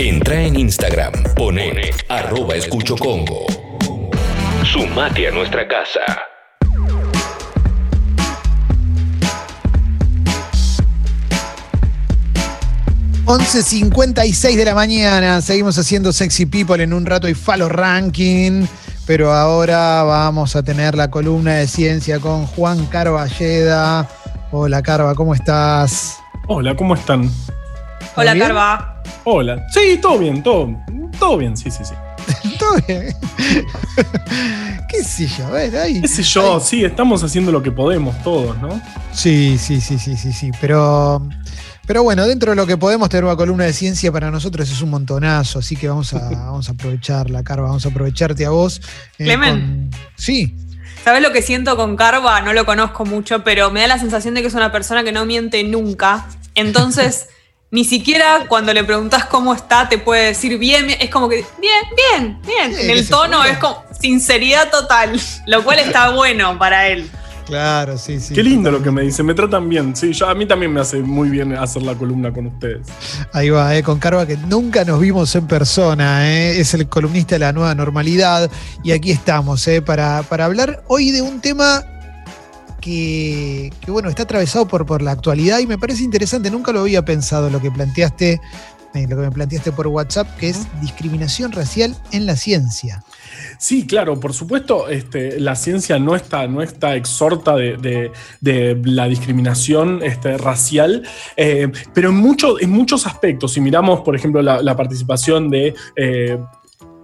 Entra en Instagram, pone arroba escucho Congo. Sumate a nuestra casa. ...11.56 de la mañana... ...seguimos haciendo Sexy People en un rato y Falo Ranking... ...pero ahora vamos a tener la columna de ciencia con Juan Carballeda... Hola Carva, ¿cómo estás? Hola, ¿cómo están? Hola, Carva. Hola. Sí, todo bien, todo, todo bien, sí, sí, sí. todo bien. ¿Qué sé yo? A ver, ahí. ¿Qué sé yo? Sí, estamos haciendo lo que podemos todos, ¿no? Sí, sí, sí, sí, sí, sí. Pero, pero bueno, dentro de lo que podemos tener una columna de ciencia para nosotros es un montonazo, así que vamos a, vamos a aprovecharla, Carva, vamos a aprovecharte a vos. Eh, Clemen. Sí. ¿Sabes lo que siento con Carva? No lo conozco mucho, pero me da la sensación de que es una persona que no miente nunca. Entonces, ni siquiera cuando le preguntas cómo está, te puede decir bien, es como que, bien, bien, bien. en el tono es como sinceridad total, lo cual está bueno para él. Claro, sí, sí. Qué lindo lo que me dicen, me tratan bien. Sí, yo, a mí también me hace muy bien hacer la columna con ustedes. Ahí va, eh, con Carva, que nunca nos vimos en persona, eh, es el columnista de la nueva normalidad. Y aquí estamos, eh, para, para hablar hoy de un tema que, que, bueno, está atravesado por, por la actualidad y me parece interesante, nunca lo había pensado lo que planteaste eh, lo que me planteaste por WhatsApp, que es discriminación racial en la ciencia. Sí, claro, por supuesto, este, la ciencia no está, no está exhorta de, la discriminación este, racial, eh, pero en, mucho, en muchos aspectos, si miramos, por ejemplo, la, participación de eh,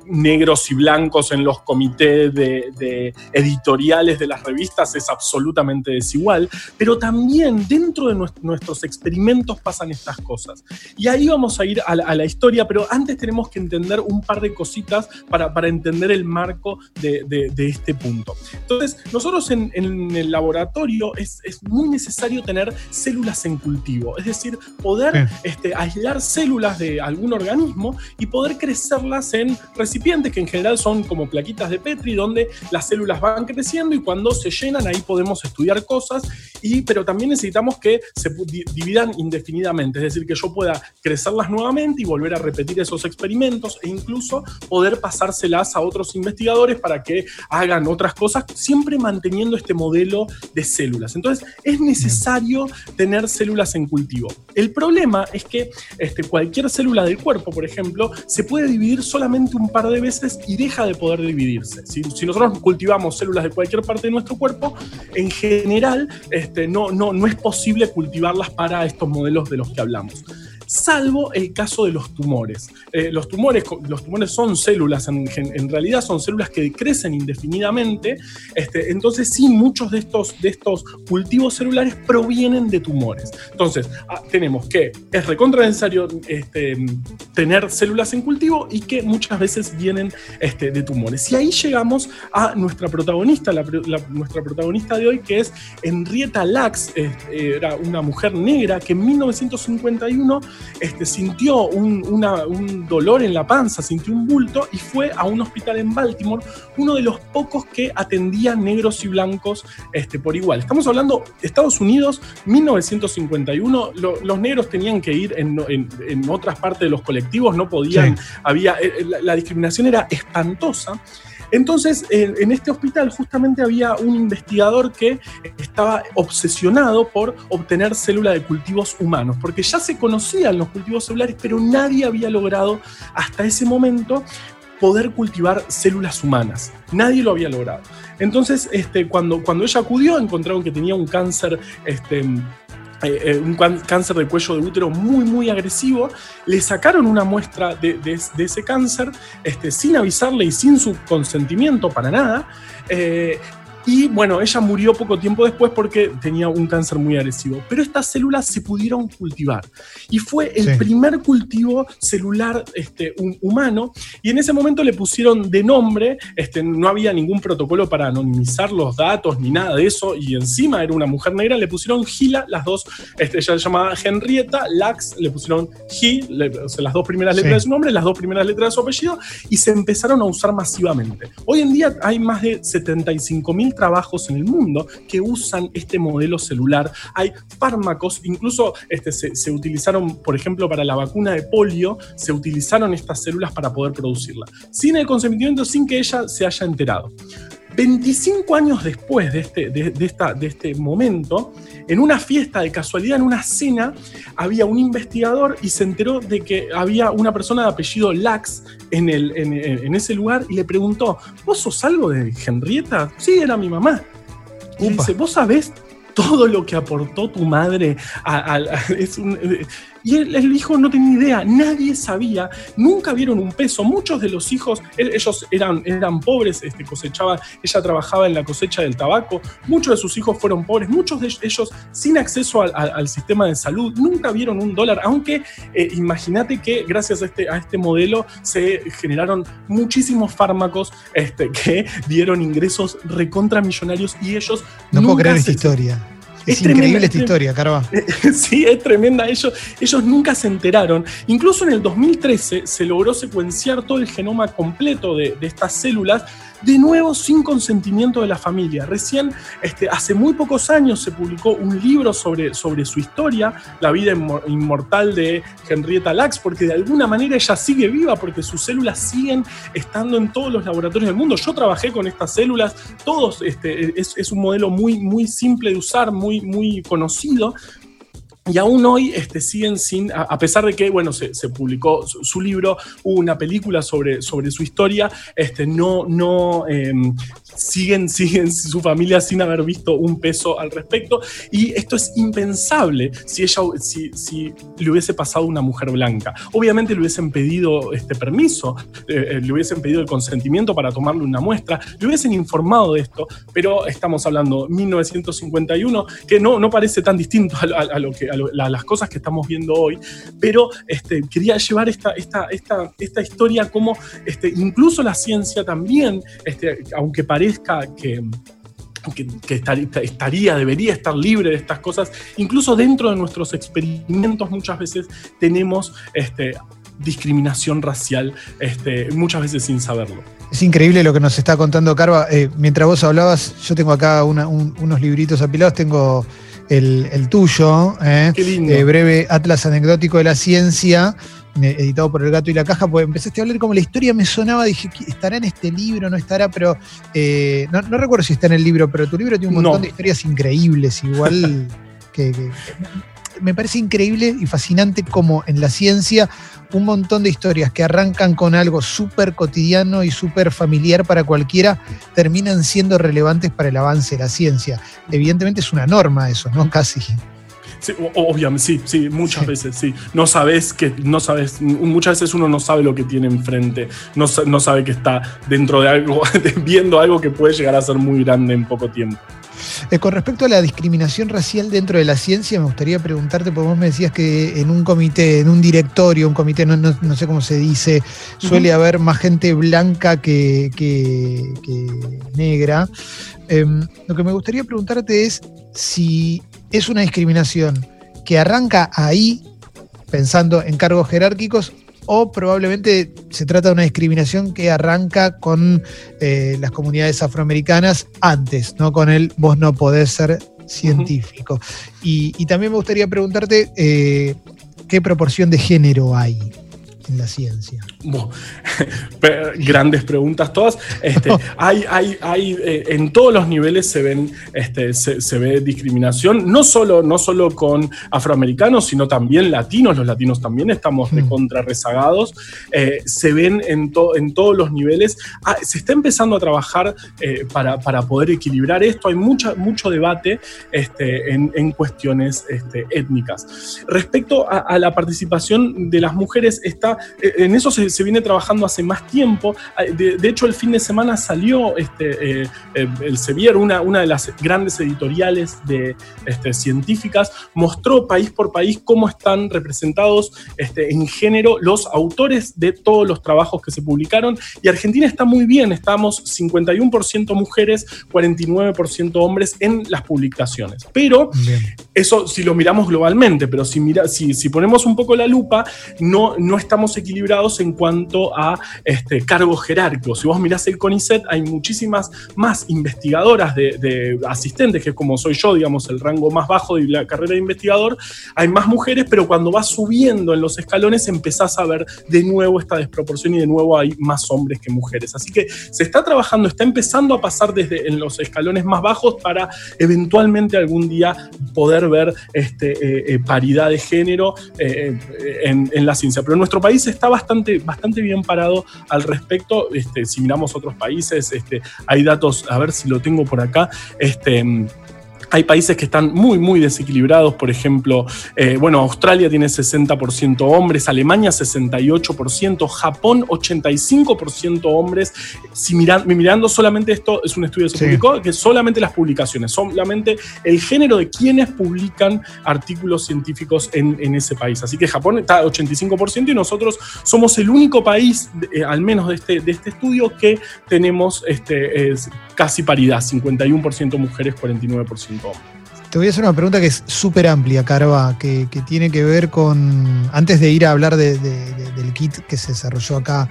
negros y blancos en los comités de, editoriales de las revistas es absolutamente desigual, pero también dentro de nuestros experimentos pasan estas cosas. Y ahí vamos a ir a la, historia, pero antes tenemos que entender un par de cositas para, entender el marco de, este punto. Entonces, nosotros en, el laboratorio es, muy necesario tener células en cultivo, es decir, poder este, aislar células de algún organismo y poder crecerlas en que en general son como plaquitas de Petri donde las células van creciendo y cuando se llenan ahí podemos estudiar cosas, y, pero también necesitamos que se dividan indefinidamente, es decir, que yo pueda crecerlas nuevamente y volver a repetir esos experimentos e incluso poder pasárselas a otros investigadores para que hagan otras cosas, siempre manteniendo este modelo de células. Entonces es necesario tener células en cultivo. El problema es que este, cualquier célula del cuerpo, por ejemplo, se puede dividir solamente un par de veces y deja de poder dividirse. Si, nosotros cultivamos células de cualquier parte de nuestro cuerpo, en general este, no, no, no es posible cultivarlas para estos modelos de los que hablamos salvo el caso de los tumores. Eh, los, tumores los tumores son células, en, realidad son células que crecen indefinidamente, este, entonces sí, muchos de estos, de estos cultivos celulares provienen de tumores. Entonces, ah, tenemos que es recontra necesario este, tener células en cultivo y que muchas veces vienen este, de tumores. Y ahí llegamos a nuestra protagonista, nuestra protagonista de hoy, que es Henrietta Lacks, este, era una mujer negra que en 1951 este, sintió un, dolor en la panza, sintió un bulto y fue a un hospital en Baltimore, uno de los pocos que atendía negros y blancos este, por igual. Estamos hablando de Estados Unidos, 1951, los negros tenían que ir en, otras partes de los colectivos, no podían, había, eh, la discriminación era espantosa. Entonces, en, este hospital justamente había un investigador que estaba obsesionado por obtener células de cultivos humanos, porque ya se conocían los cultivos celulares, pero nadie había logrado hasta ese momento poder cultivar células humanas. Nadie lo había logrado. Entonces, este, cuando, cuando ella acudió, encontraron que tenía un cáncer este, eh, eh, un cáncer de cuello de útero muy, muy agresivo. Le sacaron una muestra de, ese cáncer este, sin avisarle y sin su consentimiento para nada. Eh, y bueno, ella murió poco tiempo después porque tenía un cáncer muy agresivo. Pero estas células se pudieron cultivar. Y fue el primer cultivo celular este, humano. Y en ese momento le pusieron de nombre, este, no había ningún protocolo para anonimizar los datos ni nada de eso. Y encima era una mujer negra, le pusieron Gila, las dos, este, ella se llamaba Henrietta, Lax, le pusieron G, las dos primeras letras de su nombre, las dos primeras letras de su apellido. Y se empezaron a usar masivamente. Hoy en día hay más de 75 mil trabajos en el mundo que usan este modelo celular. Hay fármacos, incluso este, se, utilizaron, por ejemplo, para la vacuna de polio, se utilizaron estas células para poder producirla, sin el consentimiento, sin que ella se haya enterado. 25 años después de este, de, esta, de este momento, en una fiesta de casualidad, en una cena, había un investigador y se enteró de que había una persona de apellido Lax en, el, en, ese lugar y le preguntó, ¿vos sos algo de Henrietta? Sí, era mi mamá. Y dice, ¿vos sabés todo lo que aportó tu madre a, es un, y el, hijo no tenía idea, nadie sabía, nunca vieron un peso. Muchos de los hijos, ellos eran, eran pobres, este, cosechaban, ella trabajaba en la cosecha del tabaco, muchos de sus hijos fueron pobres, muchos de ellos sin acceso al, sistema de salud, nunca vieron un dólar, aunque eh, imagínate que gracias a este, a este modelo se generaron muchísimos fármacos este, que dieron ingresos recontramillonarios y ellos... No puedo creer esta historia. Es, increíble esta historia, Carva. Sí, es tremenda. Ellos, ellos nunca se enteraron. Incluso en el 2013 se logró secuenciar todo el genoma completo de, de estas células de nuevo sin consentimiento de la familia. Recién, este, hace muy pocos años, se publicó un libro sobre, sobre su historia, la vida inmortal de Henrietta Lacks, porque de alguna manera ella sigue viva, porque sus células siguen estando en todos los laboratorios del mundo. Yo trabajé con estas células, todos, este, es, un modelo muy, muy simple de usar, muy, muy conocido, y aún hoy este, siguen sin, a, pesar de que, bueno, se, publicó su, libro, hubo una película sobre, sobre su historia, este, no, no, em, siguen, siguen su familia sin haber visto un peso al respecto. Y esto es impensable si ella, si, si le hubiese pasado una mujer blanca. Obviamente le hubiesen pedido este permiso, eh, eh, le hubiesen pedido el consentimiento para tomarle una muestra, le hubiesen informado de esto, pero estamos hablando 1951, que no, no parece tan distinto a, lo que, las cosas que estamos viendo hoy, pero este, quería llevar esta, esta, esta, esta historia como este, incluso la ciencia también, este, aunque parezca que, que, estaría, debería estar libre de estas cosas. Incluso dentro de nuestros experimentos muchas veces tenemos este, discriminación racial, este, muchas veces sin saberlo. Es increíble lo que nos está contando Carva. Eh, mientras vos hablabas, yo tengo acá unos libritos apilados, tengo el, tuyo, eh, eh, breve Atlas Anecdótico de la Ciencia, editado por El Gato y la Caja, pues empezaste a hablar como la historia me sonaba, dije, ¿estará en este libro? ¿No estará? Pero eh, no, recuerdo si está en el libro, pero tu libro tiene un montón de historias increíbles, igual que, me parece increíble y fascinante como en la ciencia un montón de historias que arrancan con algo súper cotidiano y súper familiar para cualquiera terminan siendo relevantes para el avance de la ciencia. Evidentemente es una norma eso, ¿no? Casi. Sí, obviamente, sí, sí, muchas veces, sí. No sabes que, no sabes, muchas veces uno no sabe lo que tiene enfrente, no, no sabe que está dentro de algo, viendo algo que puede llegar a ser muy grande en poco tiempo. Eh, con respecto a la discriminación racial dentro de la ciencia, me gustaría preguntarte, porque vos me decías que en un comité, en un directorio, un comité, no, sé cómo se dice, suele haber más gente blanca que, negra. Em, lo que me gustaría preguntarte es si es una discriminación que arranca ahí, pensando en cargos jerárquicos, o probablemente se trata de una discriminación que arranca con eh, las comunidades afroamericanas antes, no con el vos no podés ser científico. y, también me gustaría preguntarte eh, qué proporción de género hay en la ciencia? grandes preguntas todas. Este, hay, hay, hay, eh, en todos los niveles se, ven, este, se, ve discriminación, no solo, no solo con afroamericanos, sino también latinos. Los latinos también estamos de mm. contra rezagados. Eh, se ven en, en todos los niveles. Ah, se está empezando a trabajar eh, para, para, poder equilibrar esto. Hay mucha, mucho debate este, en, en, cuestiones étnicas. Respecto a, a la participación de las mujeres, está eh, en eso se, viene trabajando hace más tiempo. De, hecho, el fin de semana salió este, eh, eh, el Sevier, una, una de las grandes editoriales de, este, científicas, mostró país por país cómo están representados este, en género los autores de todos los trabajos que se publicaron. Y Argentina está muy bien, estamos 51% mujeres, 49% hombres en las publicaciones. Pero eso si lo miramos globalmente, pero si, mira, si, si ponemos un poco la lupa, no, no estamos equilibrados en cuanto a este, cargos jerárquicos. Si vos mirás el CONICET, hay muchísimas más investigadoras de, asistentes, que como soy yo, digamos, el rango más bajo de la carrera de investigador. Hay más mujeres, pero cuando vas subiendo en los escalones empezás a ver de nuevo esta desproporción y de nuevo hay más hombres que mujeres. Así que se está trabajando, está empezando a pasar desde en los escalones más bajos para eventualmente algún día poder ver este, eh, eh, paridad de género eh, en, la ciencia. Pero nuestro país está bastante, bastante bien parado al respecto. Este, si miramos otros países, este, hay datos, a ver si lo tengo por acá. Este, hay países que están muy, muy desequilibrados, por ejemplo, eh, bueno, Australia tiene 60% hombres, Alemania 68%, Japón 85% hombres. Si mirando solamente esto, es un estudio que se publicó, que solamente las publicaciones, solamente el género de quienes publican artículos científicos en, ese país. Así que Japón está 85% y nosotros somos el único país, eh, al menos de este, de este estudio, que tenemos este, casi paridad, 51% mujeres, 49% te voy a hacer una pregunta que es súper amplia, Carva, que, tiene que ver con, antes de ir a hablar del kit que se desarrolló acá,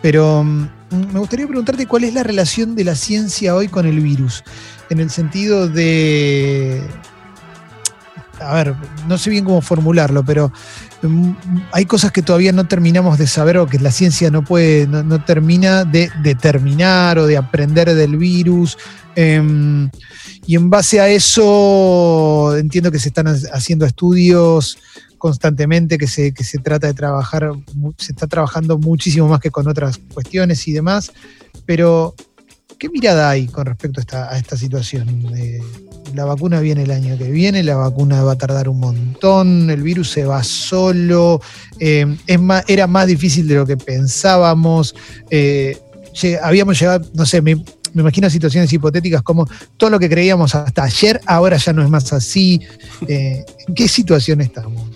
pero mm, me gustaría preguntarte cuál es la relación de la ciencia hoy con el virus, en el sentido de, a ver, no sé bien cómo formularlo, pero mm, hay cosas que todavía no terminamos de saber o que la ciencia no puede, no, termina de determinar o de aprender del virus. Em, y en base a eso entiendo que se están haciendo estudios constantemente, que se, se trata de trabajar, se está trabajando muchísimo más que con otras cuestiones y demás, pero ¿qué mirada hay con respecto a esta, situación? Eh, la vacuna viene el año que viene, la vacuna va a tardar un montón, el virus se va solo, eh, es más, era más difícil de lo que pensábamos. Eh, habíamos llegado, no sé, me, me imagino situaciones hipotéticas como todo lo que creíamos hasta ayer, ahora ya no es más así. Eh, ¿En qué situación estamos?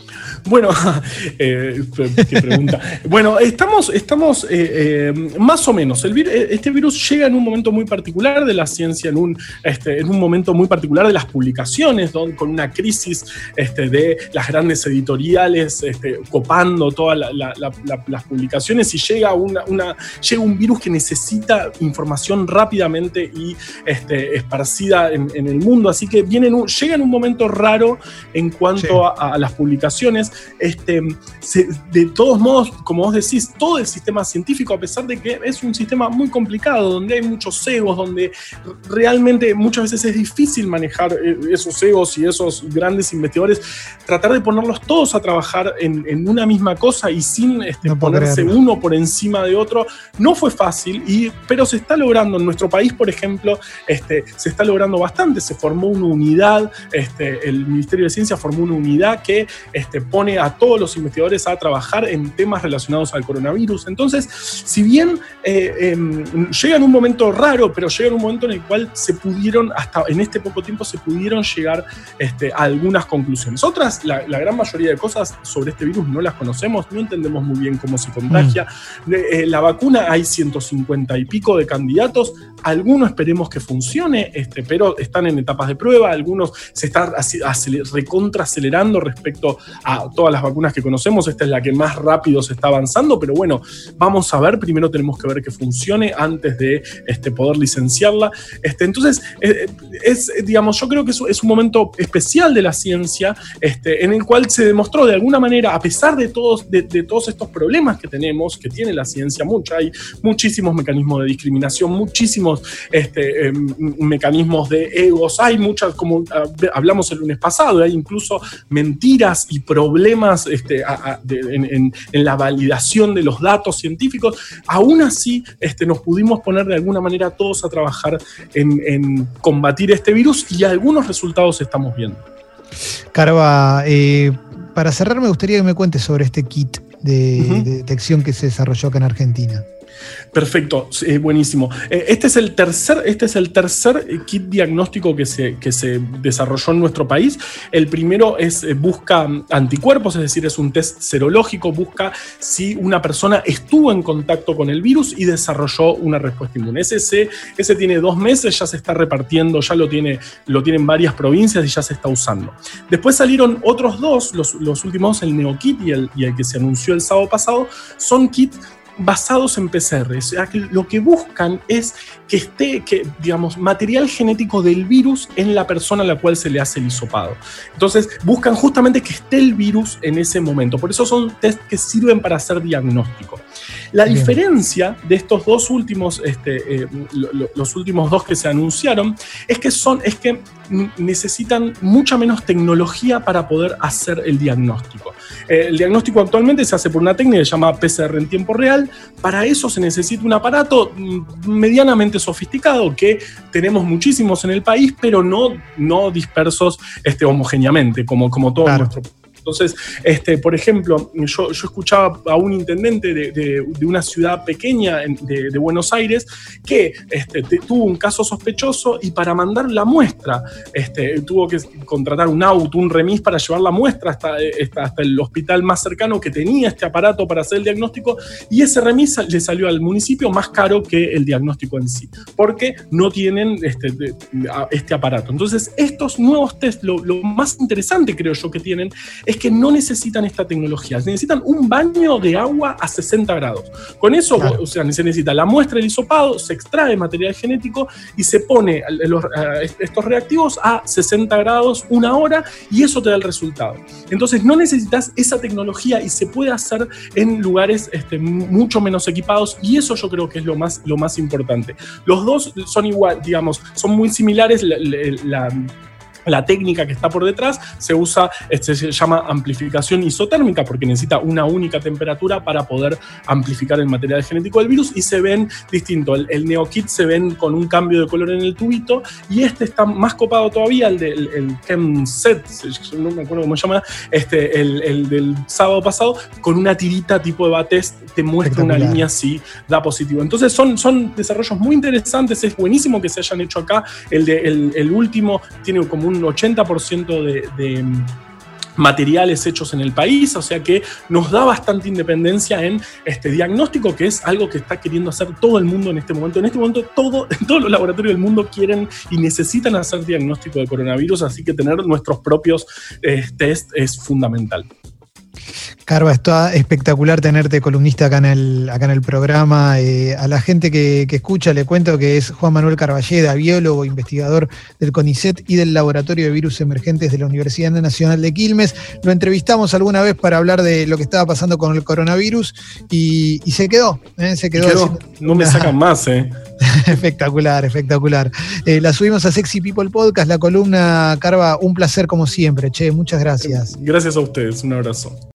Bueno, eh, qué pregunta. bueno, estamos, estamos eh, eh, más o menos. El este virus llega en un momento muy particular de la ciencia, en un, este, en un momento muy particular de las publicaciones, con una crisis este, de las grandes editoriales este, copando todas las publicaciones y llega, una, una, llega un virus que necesita información rápidamente y este, esparcida en, el mundo. Así que viene llega en un momento raro en cuanto a las publicaciones este, de todos modos, como vos decís, todo el sistema científico, a pesar de que es un sistema muy complicado, donde hay muchos egos, donde realmente muchas veces es difícil manejar eh, esos egos y esos grandes investigadores, tratar de ponerlos todos a trabajar en, una misma cosa y sin este, ponerse uno por encima de otro, no fue fácil, y, pero se está logrando. En nuestro país, por ejemplo, este, se está logrando bastante. Se formó una unidad, este, el Ministerio de Ciencia formó una unidad que este, pone a todos los investigadores a trabajar en temas relacionados al coronavirus. Entonces, si bien eh, em, llega en un momento raro, pero llega en un momento en el cual se pudieron, hasta en este poco tiempo, se pudieron llegar este, a algunas conclusiones. Otras, la, gran mayoría de cosas sobre este virus no las conocemos, no entendemos muy bien cómo se contagia. Mm. Eh, la vacuna hay 150 y pico de candidatos, algunos esperemos que funcione, este, pero están en etapas de prueba, algunos se están recontra acelerando respecto a todas las vacunas que conocemos, esta es la que más rápido se está avanzando, pero bueno, vamos a ver, primero tenemos que ver que funcione antes de este, poder licenciarla. Este, entonces, eh, es, digamos, yo creo que es, un momento especial de la ciencia este, en el cual se demostró de alguna manera, a pesar de todos, de, todos estos problemas que tenemos, que tiene la ciencia, mucha, hay muchísimos mecanismos de discriminación, muchísimos este, em, mecanismos de egos, hay muchas, como ah, hablamos el lunes pasado, hay incluso mentiras y problemas este, en, la validación de los datos científicos, aún así este, nos pudimos poner de alguna manera todos a trabajar en, combatir este virus y algunos resultados estamos viendo. Carva, eh, para cerrar me gustaría que me cuentes sobre este kit de, detección que se desarrolló acá en Argentina. Perfecto, buenísimo. Eh, este es el tercer, este es el tercer kit diagnóstico que se, que se desarrolló en nuestro país. El primero es eh, busca anticuerpos, es decir, es un test serológico, busca si una persona estuvo en contacto con el virus y desarrolló una respuesta inmune. Ese, ese tiene dos meses, ya se está repartiendo, ya lo tiene, lo tienen varias provincias y ya se está usando. Después salieron otros dos, los, los últimos, el NeoKit y el, y el que se anunció el sábado pasado, son kits basados en PCR. O sea, que lo que buscan es que esté, que, digamos, material genético del virus en la persona a la cual se le hace el hisopado. Entonces, buscan justamente que esté el virus en ese momento. Por eso son test que sirven para hacer diagnóstico. La diferencia de estos dos últimos, este, eh, los últimos dos que se anunciaron, es que son, es que necesitan mucha menos tecnología para poder hacer el diagnóstico. Eh, el diagnóstico actualmente se hace por una técnica llamada PCR en tiempo real. Para eso se necesita un aparato mm, medianamente sofisticado que tenemos muchísimos en el país, pero no, no dispersos este, homogéneamente, como, como todo nuestro entonces, este, por ejemplo, yo, escuchaba a un intendente de, una ciudad pequeña de, Buenos Aires que este, tuvo un caso sospechoso y para mandar la muestra este, tuvo que contratar un auto, un remis para llevar la muestra hasta, el hospital más cercano que tenía este aparato para hacer el diagnóstico y ese remis le salió al municipio más caro que el diagnóstico en sí, porque no tienen este, este aparato. Entonces, estos nuevos test, lo, lo más interesante creo yo que tienen es que no necesitan esta tecnología, necesitan un baño de agua a 60 grados. Con eso, o sea, se necesita la muestra del hisopado, se extrae material genético y se pone estos reactivos a 60 grados una hora y eso te da el resultado. Entonces no necesitas esa tecnología y se puede hacer en lugares este, mucho menos equipados y eso yo creo que es lo más, lo más importante. Los dos son igual, digamos, son muy similares. la la técnica que está por detrás se usa, este, se llama amplificación isotérmica porque necesita una única temperatura para poder amplificar el material genético del virus y se ven distinto. El, el NeoKit se ven con un cambio de color en el tubito y este está más copado todavía, el del el ChemSet, no me acuerdo cómo se llama, este, el, del sábado pasado, con una tirita tipo de Batest, te muestra una línea si da positivo. Entonces son, son desarrollos muy interesantes, es buenísimo que se hayan hecho acá. El, de, el último tiene como un 80% de, materiales hechos en el país, o sea que nos da bastante independencia en este diagnóstico, que es algo que está queriendo hacer todo el mundo en este momento. En este momento todo, todos los laboratorios del mundo quieren y necesitan hacer diagnóstico de coronavirus, así que tener nuestros propios eh, test es fundamental. Carva, está espectacular tenerte columnista acá en el, acá en el programa. Eh, a la gente que, escucha le cuento que es Juan Manuel Carballeda, biólogo, investigador del CONICET y del Laboratorio de Virus Emergentes de la Universidad Nacional de Quilmes. Lo entrevistamos alguna vez para hablar de lo que estaba pasando con el coronavirus y, se quedó. ¿eh? Se quedó. No me sacan más, ¿eh? espectacular, espectacular. Eh, la subimos a Sexy People Podcast, la columna Carva, un placer como siempre, che, muchas gracias. Gracias a ustedes, un abrazo.